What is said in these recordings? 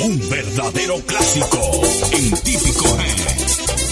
Un verdadero clásico en típico G.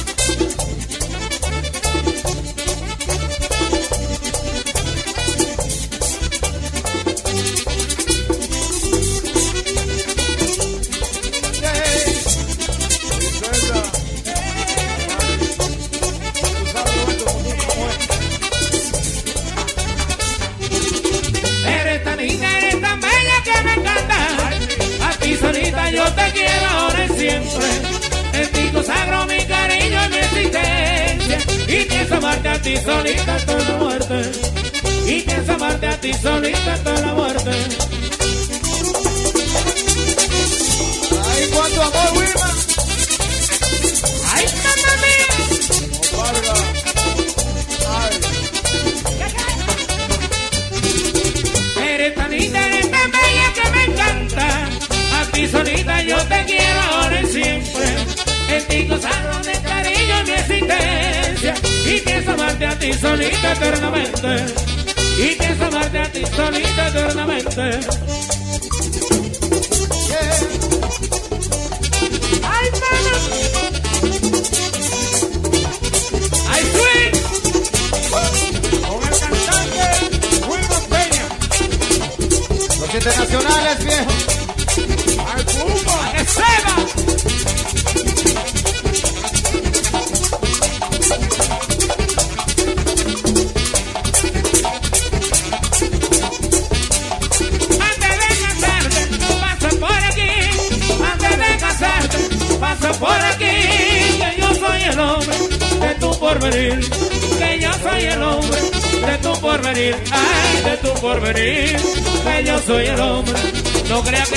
No creas que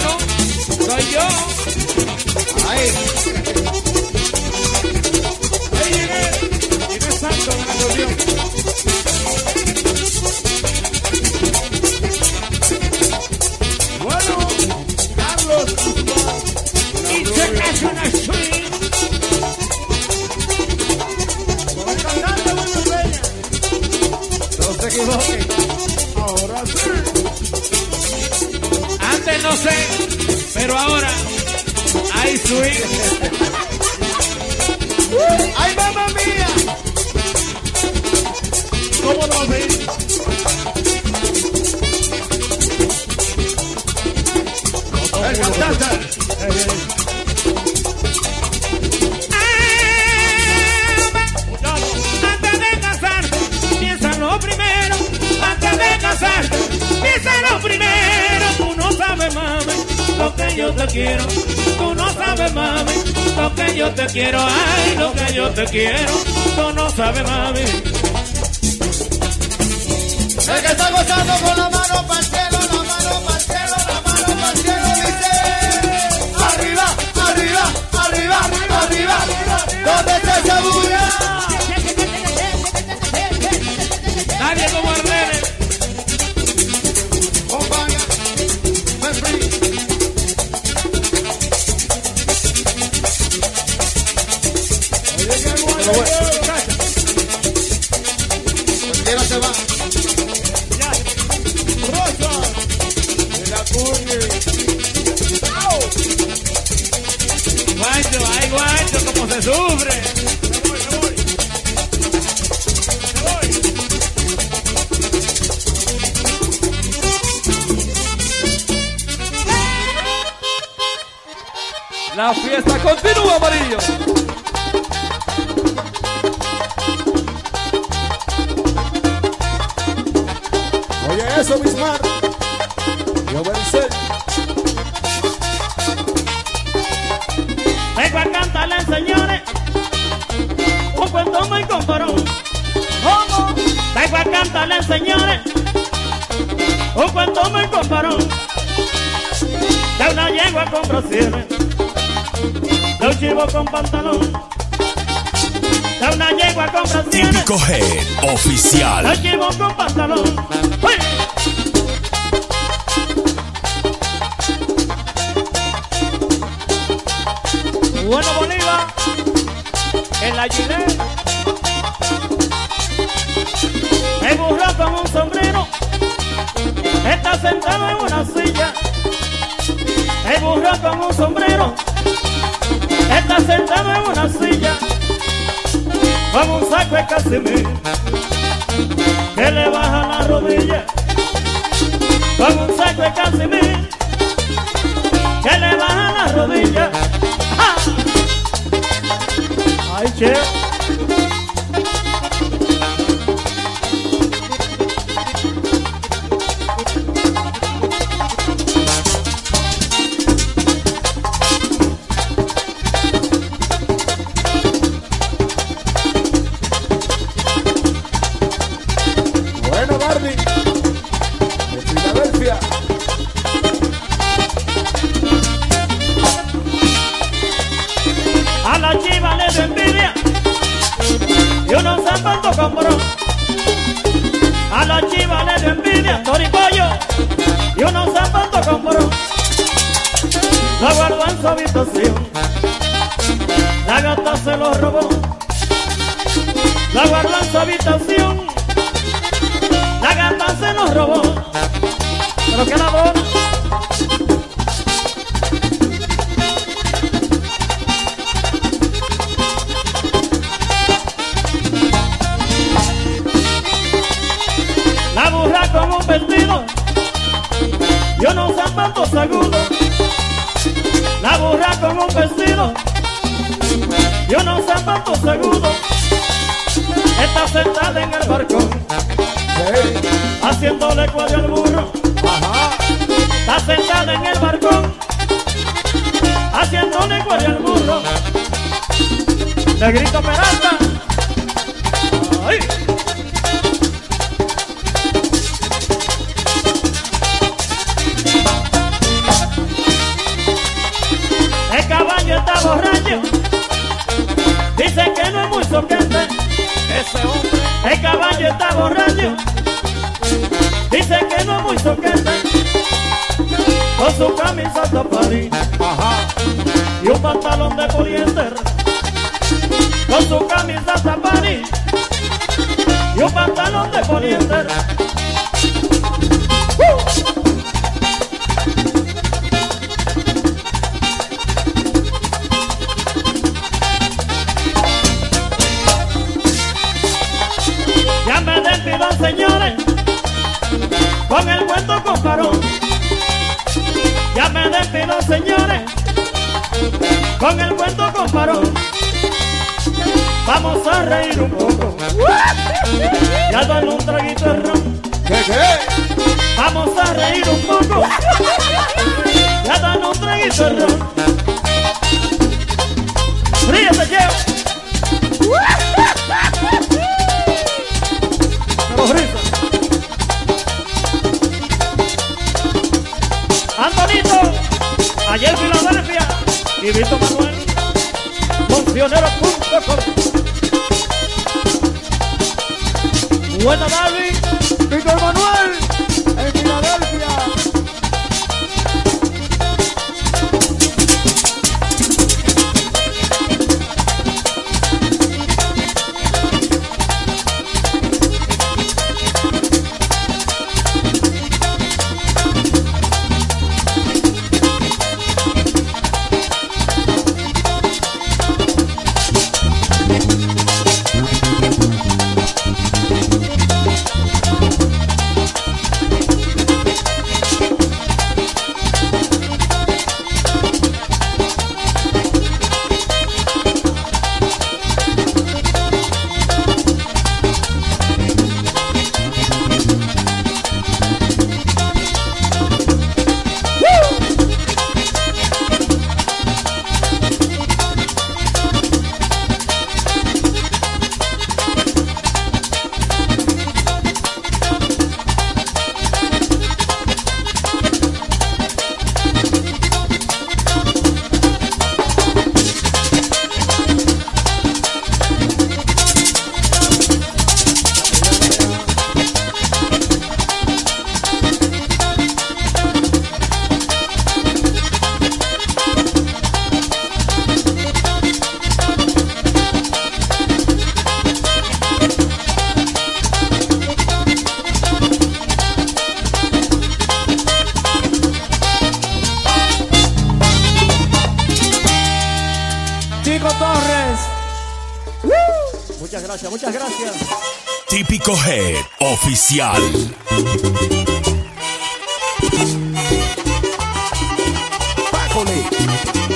no. Soy yo. Ay, Ahí llegué. Y me salto la hay te quiero. Ay, lo que yo te quiero. Tú no sabes, mami. El que está gozando con la mano para el cielo, la mano para el cielo, la mano para el cielo, dice arriba, arriba, arriba, arriba, donde se segura. Nadie como La fiesta continúa, amarillo. Oye eso, Bismar. Y obedecer. Vengo a cantarle, señores, un cuento muy comparón. ¿Cómo? Vengo a cantarle, señores, un cuento muy comparón. De una yegua con brasieres, de un chivo con pantalón, da una yegua con brasier. Típico Head oficial. Da un chivo con pantalón. Bueno, Bolívar, en la Gilet, me burló con un sombrero, está sentado en una silla, me burló con un sombrero. Está sentado en una silla. Con un saco de casimir. Que le baja la rodilla. Con un saco de casimir. Que le baja la rodilla. ¡Ay, che! Vamos a reír un poco. Ya dan un traguito al ron. Ríete, Jeff. Vamos, risa. Antonito, ayer Filadelfia y Vito Manuel, funcionero.com. Buena, David. Víctor Manuel. Típico Head Oficial. Pájole.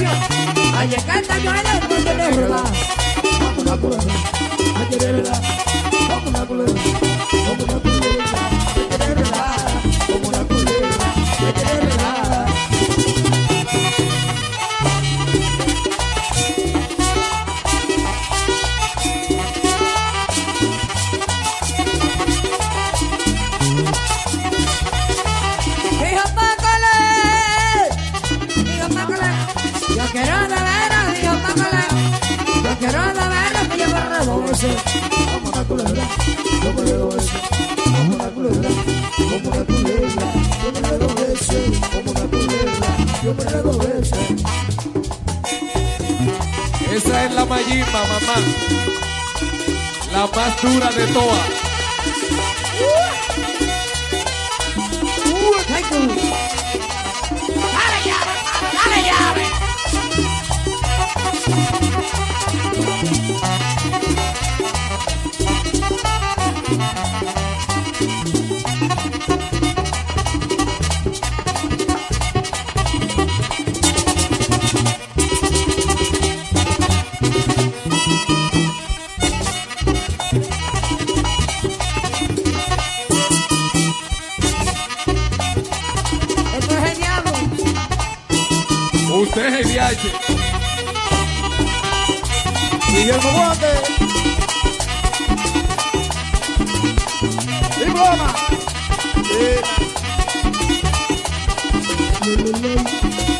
novio. Oye, canta, Joana, no te dejes robar. Vamos, mamá, mamá. La más dura de todas.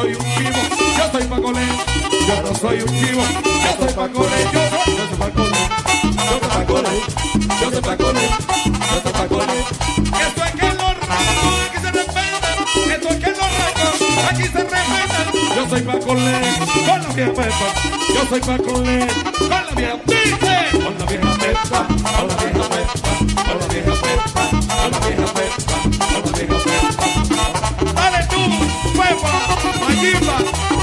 soy un chivo, yo soy pacolé. Yo no soy un chivo, yo soy pacolé. Yo, yo soy pacolé, yo soy pacolé, yo soy pacolé, yo soy pacolé. Esto es que los rangos aquí se respetan, esto es que los rangos aquí se respetan. Yo soy pacolé, con la vieja pepa. Yo soy pacolé, con la vieja dice. Con la vieja pepa, con la vieja pepa, con la vieja pepa, con la vieja pepa. Kimba.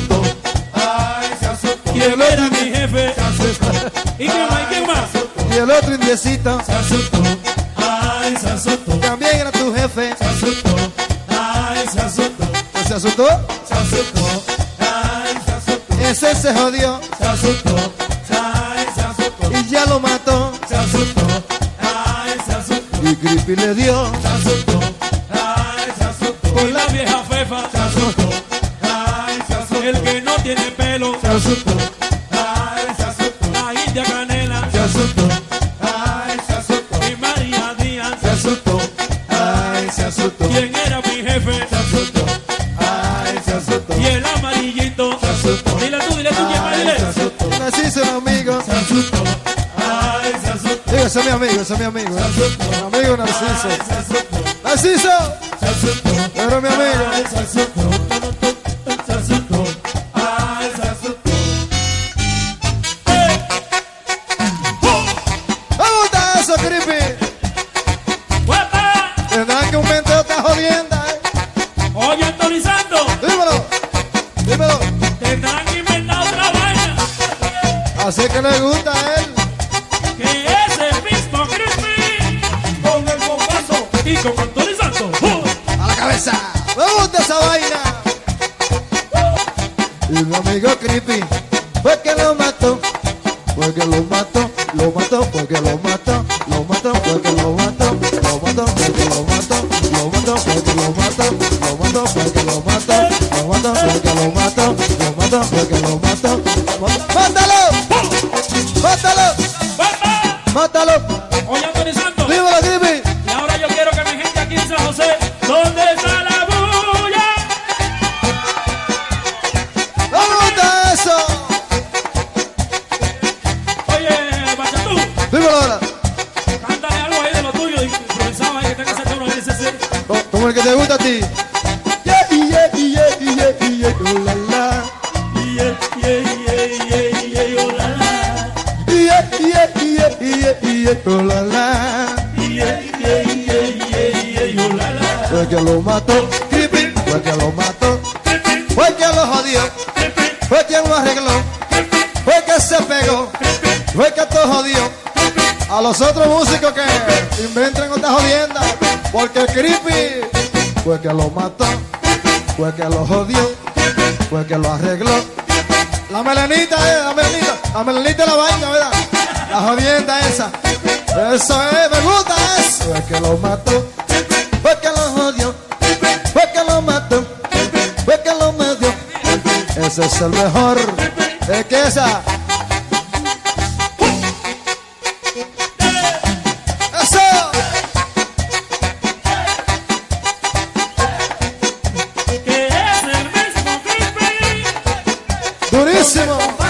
su Así que le gusta a él. Que es el mismo crispy con el bombazo y con Antonio A la cabeza. Me gusta esa vaina. Y mi amigo creepy fue que lo mató. Fue que lo mató, lo mató, fue que lo mató, lo mató, fue que lo mató, lo mató, fue que lo mató, lo mató, fue que lo mató, lo mató, fue que lo mató, lo mató, fue que lo mató, lo mató, fue que lo mató. los otros músicos que inventan otras jodiendas, porque Creepy fue que lo mató, fue que lo jodió, fue que lo arregló. La melanita, eh, la melanita, la melanita la vaina, ¿verdad? La jodienda esa. Eso es, me gusta eso. Fue que lo mató, fue que lo jodió, fue que lo mató, fue que lo medió. Ese es el mejor. Duríssimo!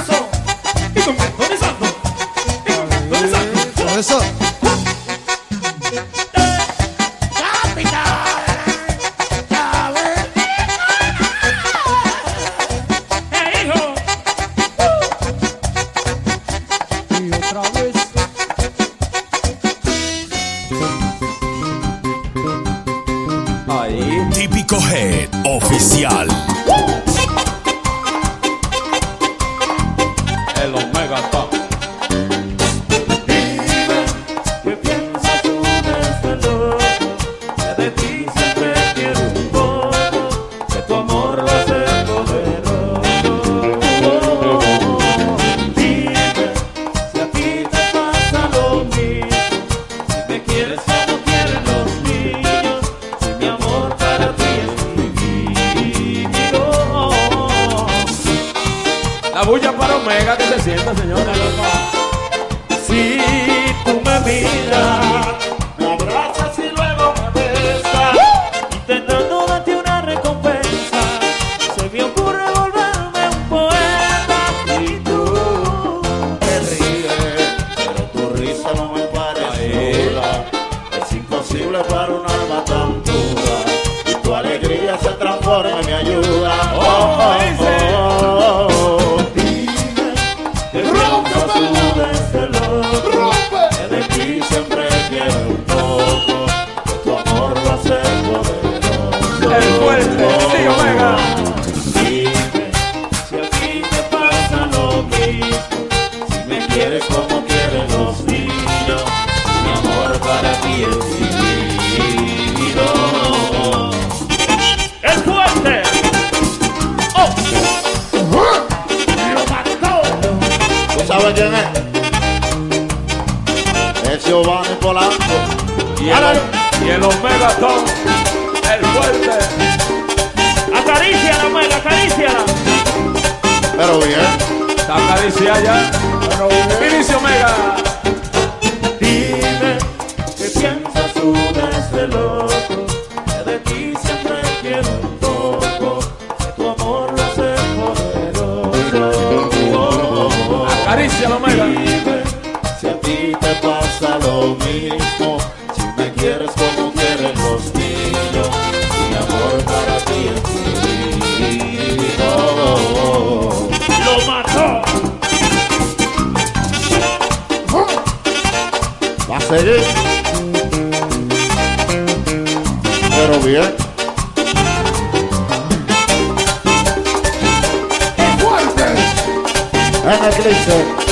¿Tú sabes quién es? Giovanni Polanco. Y el, y el Omega Tom, el fuerte. Acaríciala, Omega, acaríciala. Pero bien, Está acariciada ya. Vinicio Omega. Lo mismo, si me quieres como quieren los niños, mi amor para ti es divino. Lo mató. Va a seguir, pero bien. En eclipse,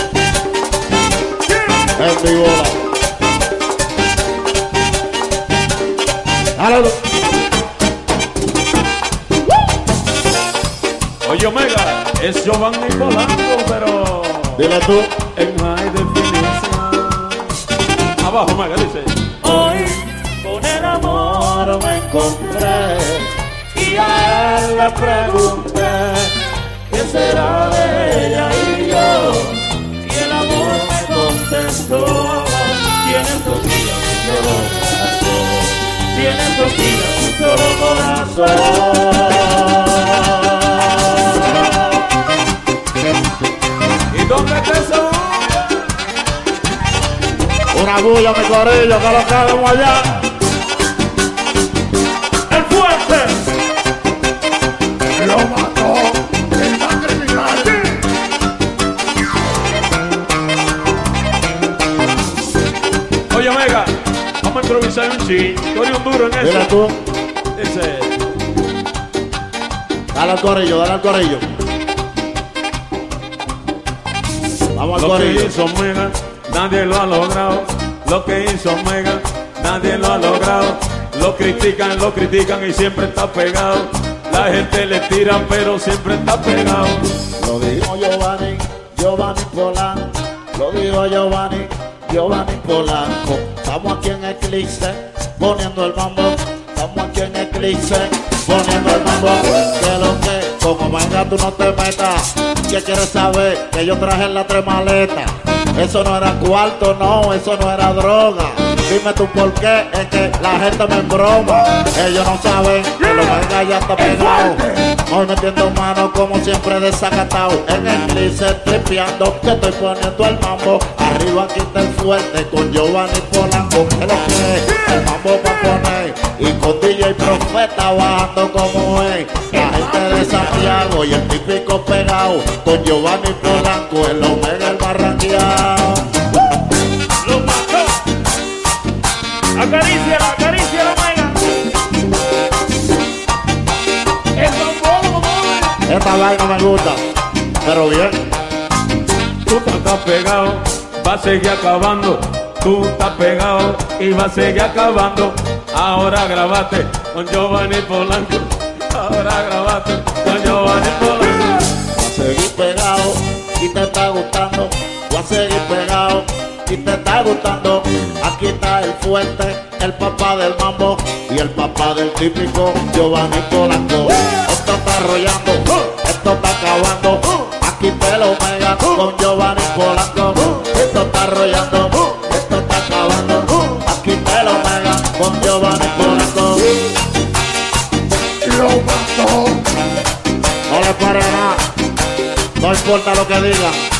Giovanni Polanco, pero Dile tú. en high definition. Abajo Omega dice. Hoy con el amor me encontré y a él le pregunté qué será de ella y yo. Y el amor me contestó, tienes dos días un solo corazón, tienes dos días un solo corazón. Una bulla, mi corillo, que lo allá. El fuerte. Lo mató el más criminal. Oye Omega, vamos a improvisar un chin. Tú eres un duro en eso. tú. Dice. Dale al corillo, dale al corillo. Vamos al Lo que corillo. hizo nadie lo ha logrado. Lo que hizo Omega, nadie lo ha logrado. Lo critican, lo critican y siempre está pegado. La gente le tira, pero siempre está pegado. Lo dijo Giovanni, Giovanni Polanco. Lo dijo Giovanni, Giovanni Polanco. Estamos aquí en Eclipse, poniendo el mambo. Estamos aquí en Eclipse, poniendo el mambo. Que lo que, como venga tú no te metas. ¿Qué quieres saber? Que yo traje la tres maletas. Eso no era cuarto, no, eso no era droga. Dime tú por qué, es que la gente me embroma. Ellos no saben que lo venga ya está pegado. Hoy metiendo mano como siempre desacatado. En el glice tripeando, que estoy poniendo el mambo. Arriba aquí está el fuerte con Giovanni Polanco. Es lo que el mambo para poner. Y con DJ Profeta bajando como es. La gente de Santiago y el típico pegado. Con Giovanni Polanco, el Omega el barranqueado. Acaríciala, acaríciala, Omega. El bombón, bombón. Esta vaina me gusta, pero bien. Tú estás pegado, va a seguir acabando. Tú estás pegado y va a seguir acabando. Ahora grabate con Giovanni Polanco. Ahora grabate con Giovanni Polanco. a seguir pegado y te está gustando. Voy a seguir pegado si te está gustando. Aquí está el fuerte, el papá del mambo y el papá del típico Giovanni Polanco. ¡Eh! Esto está arrollando, ¡Eh! esto está acabando. Aquí te lo pega con Giovanni Polanco. Esto está arrollando, esto está acabando. Aquí te lo pega con Giovanni Polanco. Lo mató. No le pare nada, no importa lo que digan.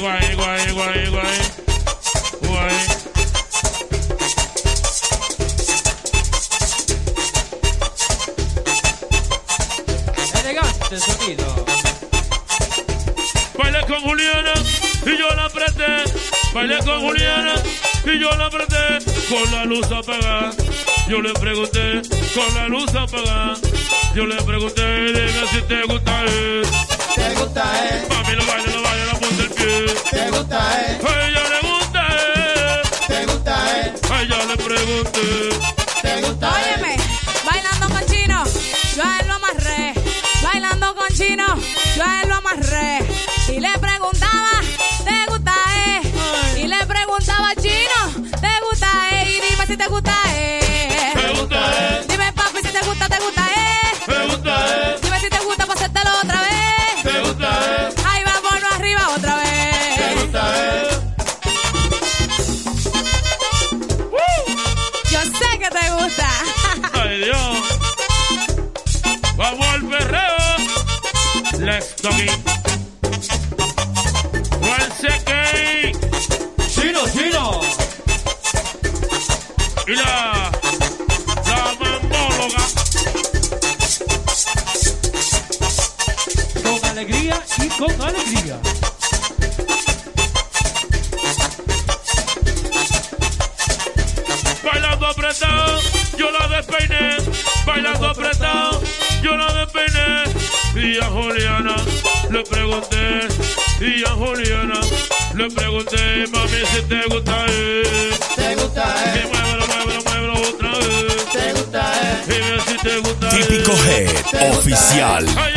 guay, guay, guay, guay. Guay. Elegante sonido. Bailé con Juliana y yo la apreté. Bailé con Juliana y yo la apreté. Con la luz apagada. Yo le pregunté, con la luz apagada. Yo le pregunté, dime si te gusta él. Te gusta él. Mami, lo baila, lo baila. ¿Te gusta él? A ella le gusta él. ¿Te gusta él? A ella le pregunté. ¿Te gusta Óyeme, bailando con chino, yo a él lo amarré. Bailando con chino, yo a él lo amarré. oficial.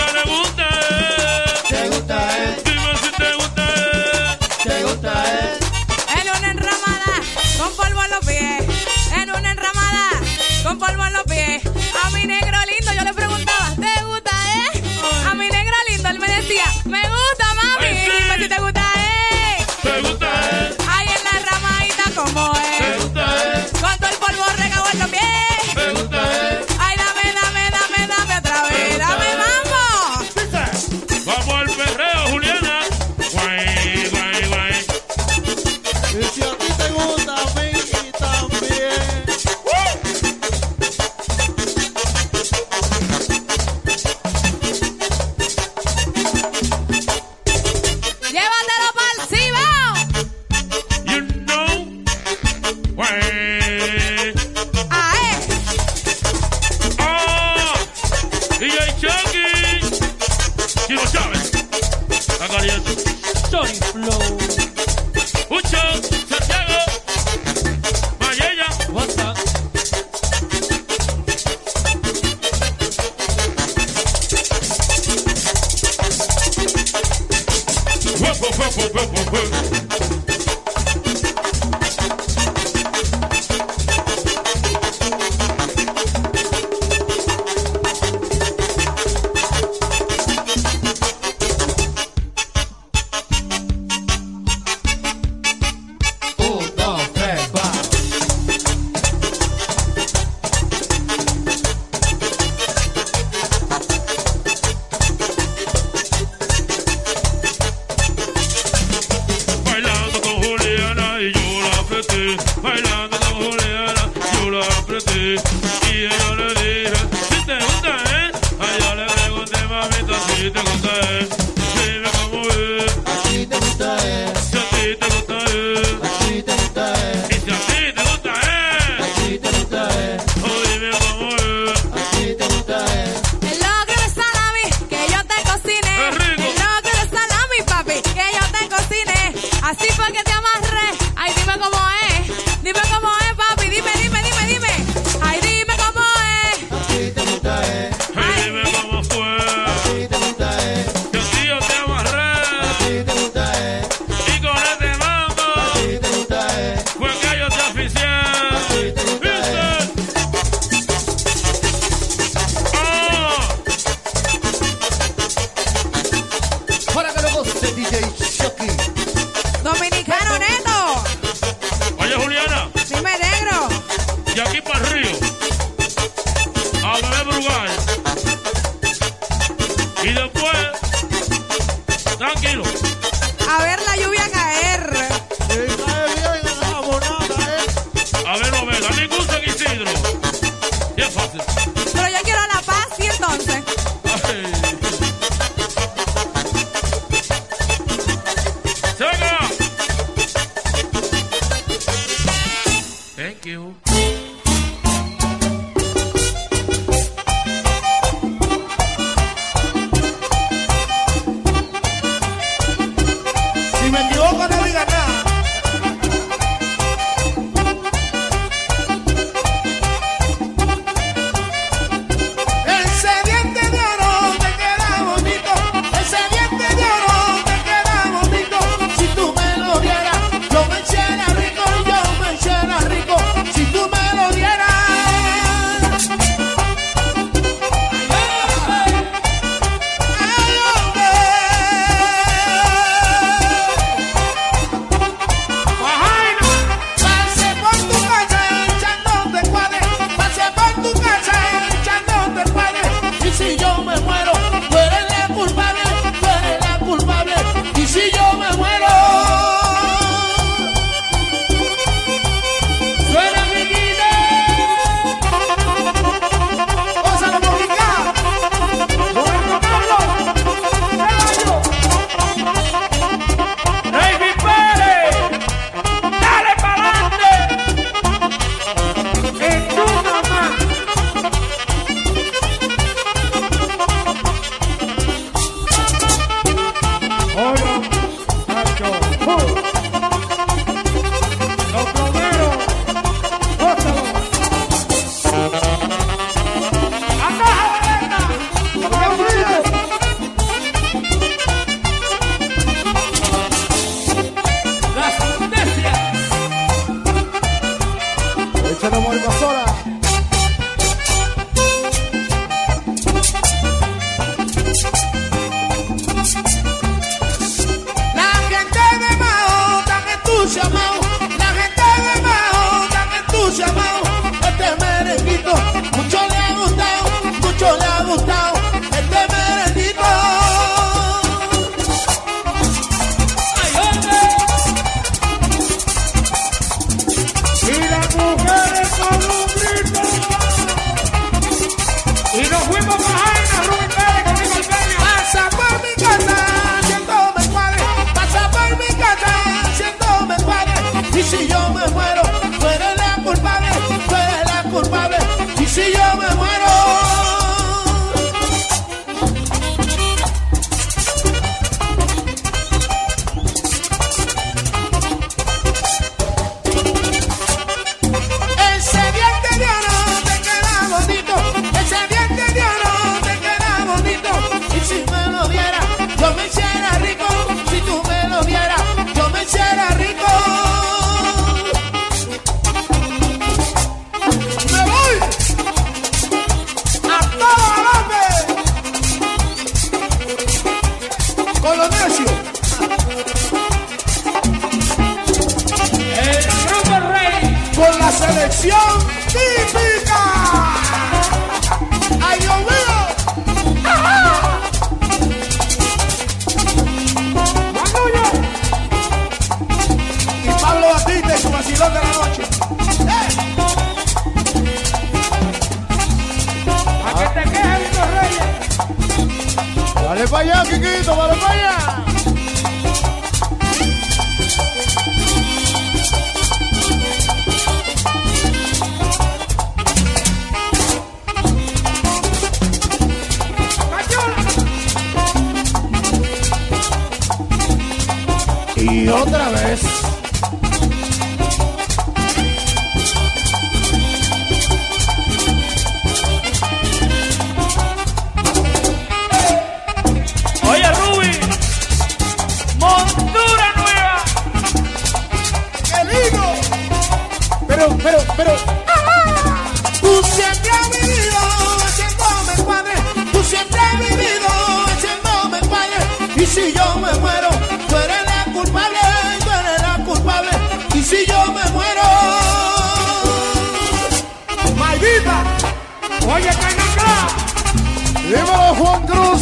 ¡Dímelo, Juan Cruz!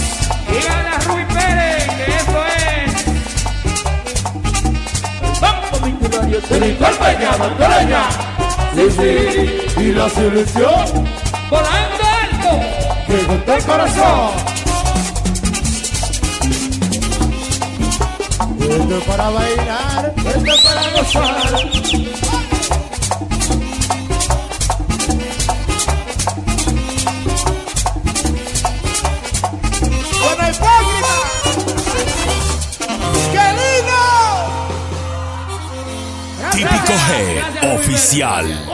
Dígale a Rubí Pérez que esto es. Vamos, mi curario, se mi cuerpo ya, Montoya. Sí, sí, y la selección. Volando alto. Que con el corazón. Esto para bailar, esto para gozar. Oficial.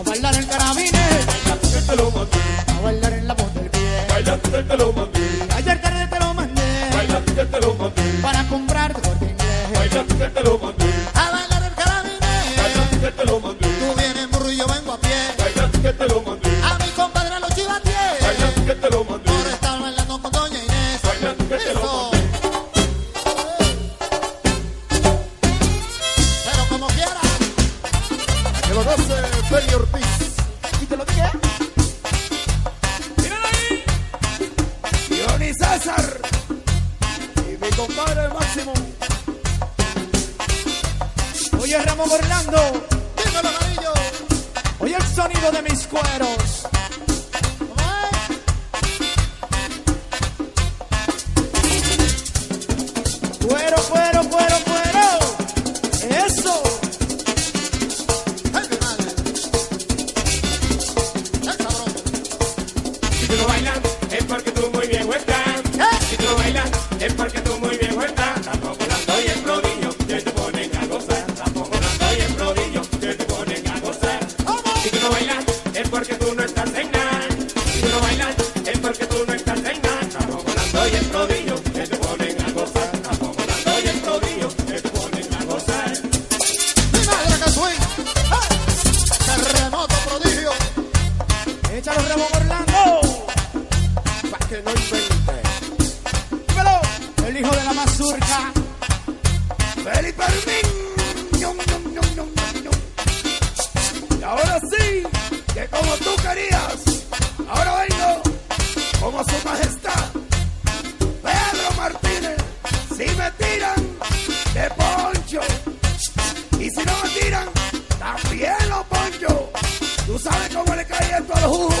A bailar el carabine. Baila tú te lo mandé. A bailar en la voz. Baila tú te lo mandé. Ayer tarde te lo mandé. Baila tú que te lo mandé. Para comprarte corte inglés. Baila tú que te lo mandé. Oh.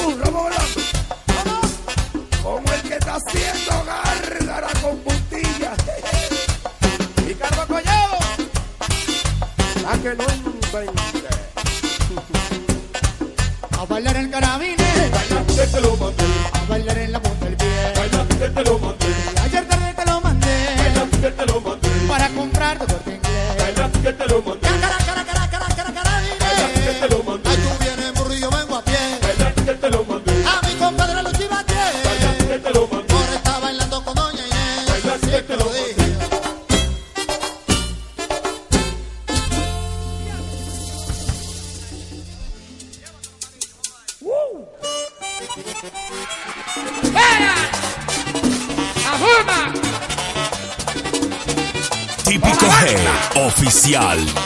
especial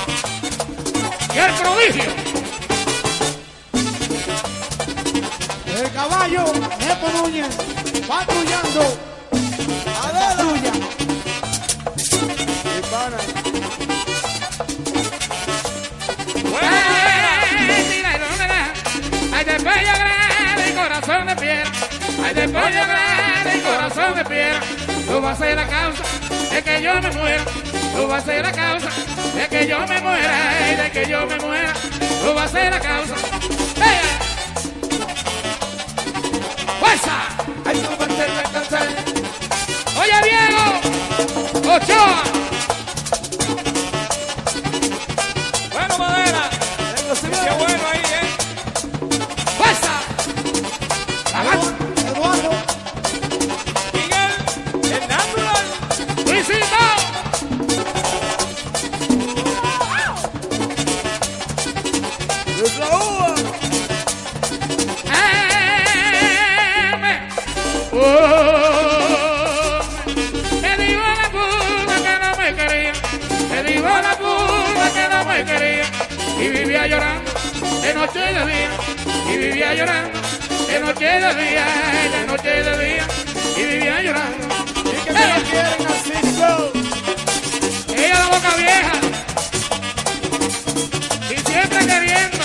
y vivía llorando, de noche de día, de noche de día y vivía llorando. ¿Y que me ¡Eh! quieren así Ella la boca vieja y siempre queriendo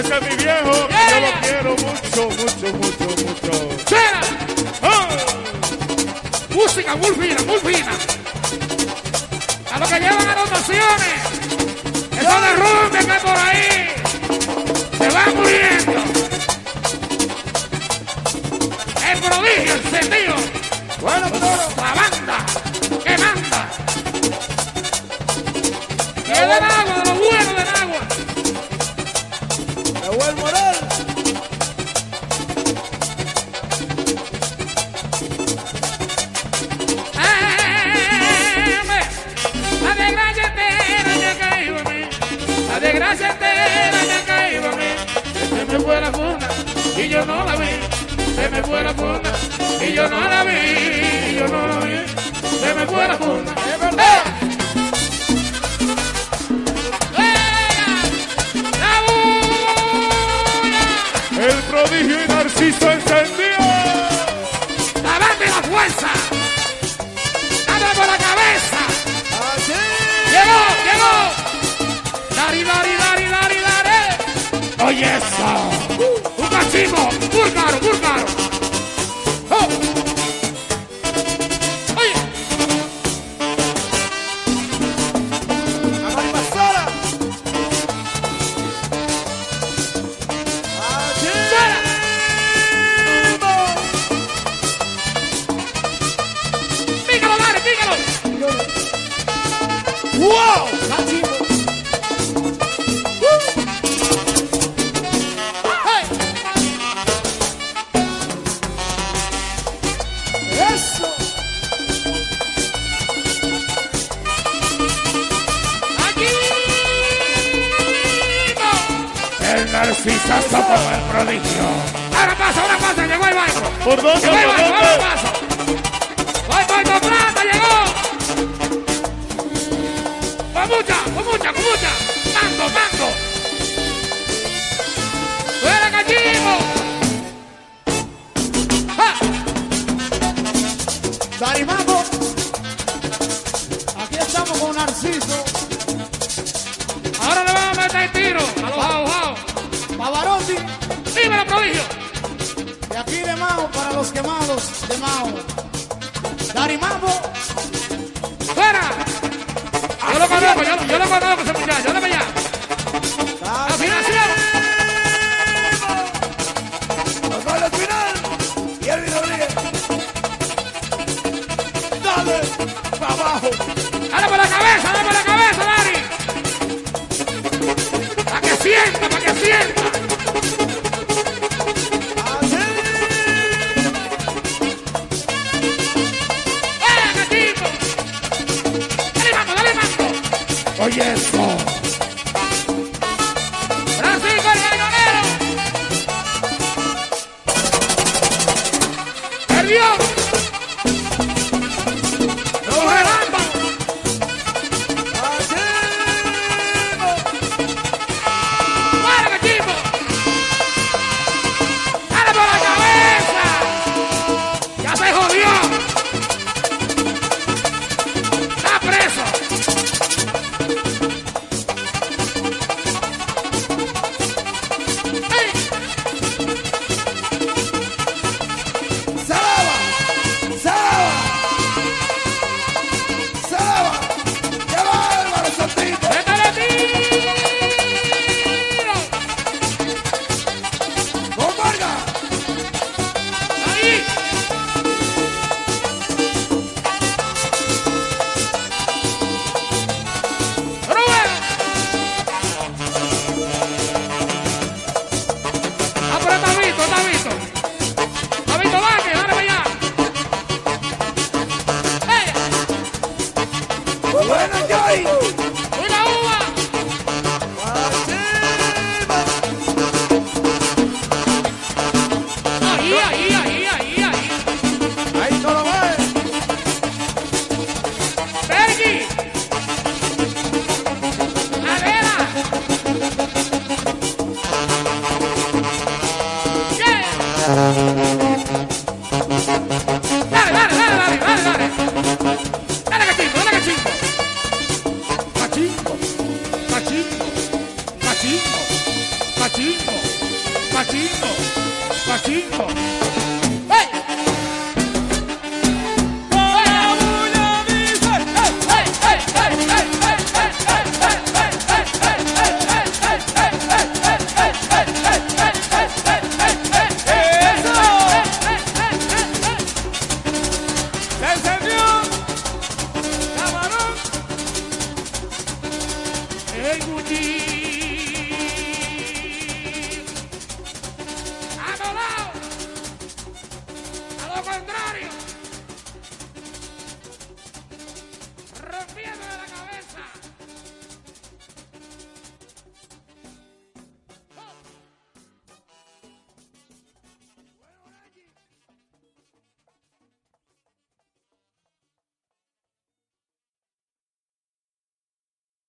Ese es mi viejo, yeah. yo lo quiero mucho, mucho, mucho, mucho. ¡Será! ¡Oh! ¡Ah! Música muy fina, muy fina. A los que llevan anotaciones, eso de rumbe que hay por ahí. Narcisazo como el prodigio. Ahora pasa, ahora pasa, llegó el banco. ¿Por dónde? Llegó el ¿Por banco, ahora pasa. Voy, voy con plata, llegó. Con mucha, con mucha, con mucha. Mango, mango. ¡Fuera, cachimbo! ¡Ja! Darimambo. Aquí estamos con Narciso. Ahora le vamos a meter tiro a los. ¡Dímelo, prodigio! De aquí de Mao para los quemados de Mao. Darimambo. ¡Fuera! Yo lo conozco, yo, yo lo conozco ese muchacho.